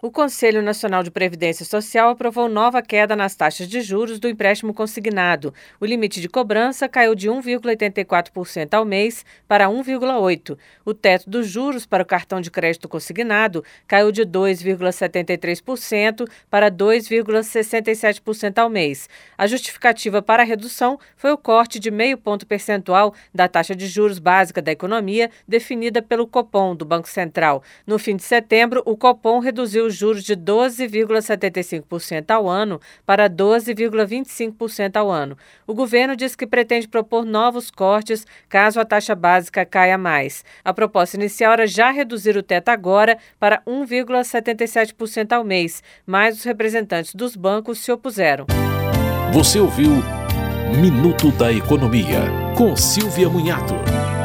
O Conselho Nacional de Previdência Social aprovou nova queda nas taxas de juros do empréstimo consignado. O limite de cobrança caiu de 1,84% ao mês para 1,8%. O teto dos juros para o cartão de crédito consignado caiu de 2,73% para 2,67% ao mês. A justificativa para a redução foi o corte de meio ponto percentual da taxa de juros básica da economia definida pelo Copom do Banco Central. No fim de setembro, o Copom reduziu os juros de 12,75% ao ano para 12,25% ao ano. O governo diz que pretende propor novos cortes caso a taxa básica caia mais. A proposta inicial era já reduzir o teto agora para 1,77% ao mês, mas os representantes dos bancos se opuseram. Você ouviu Minuto da Economia, com Silvia Munhato.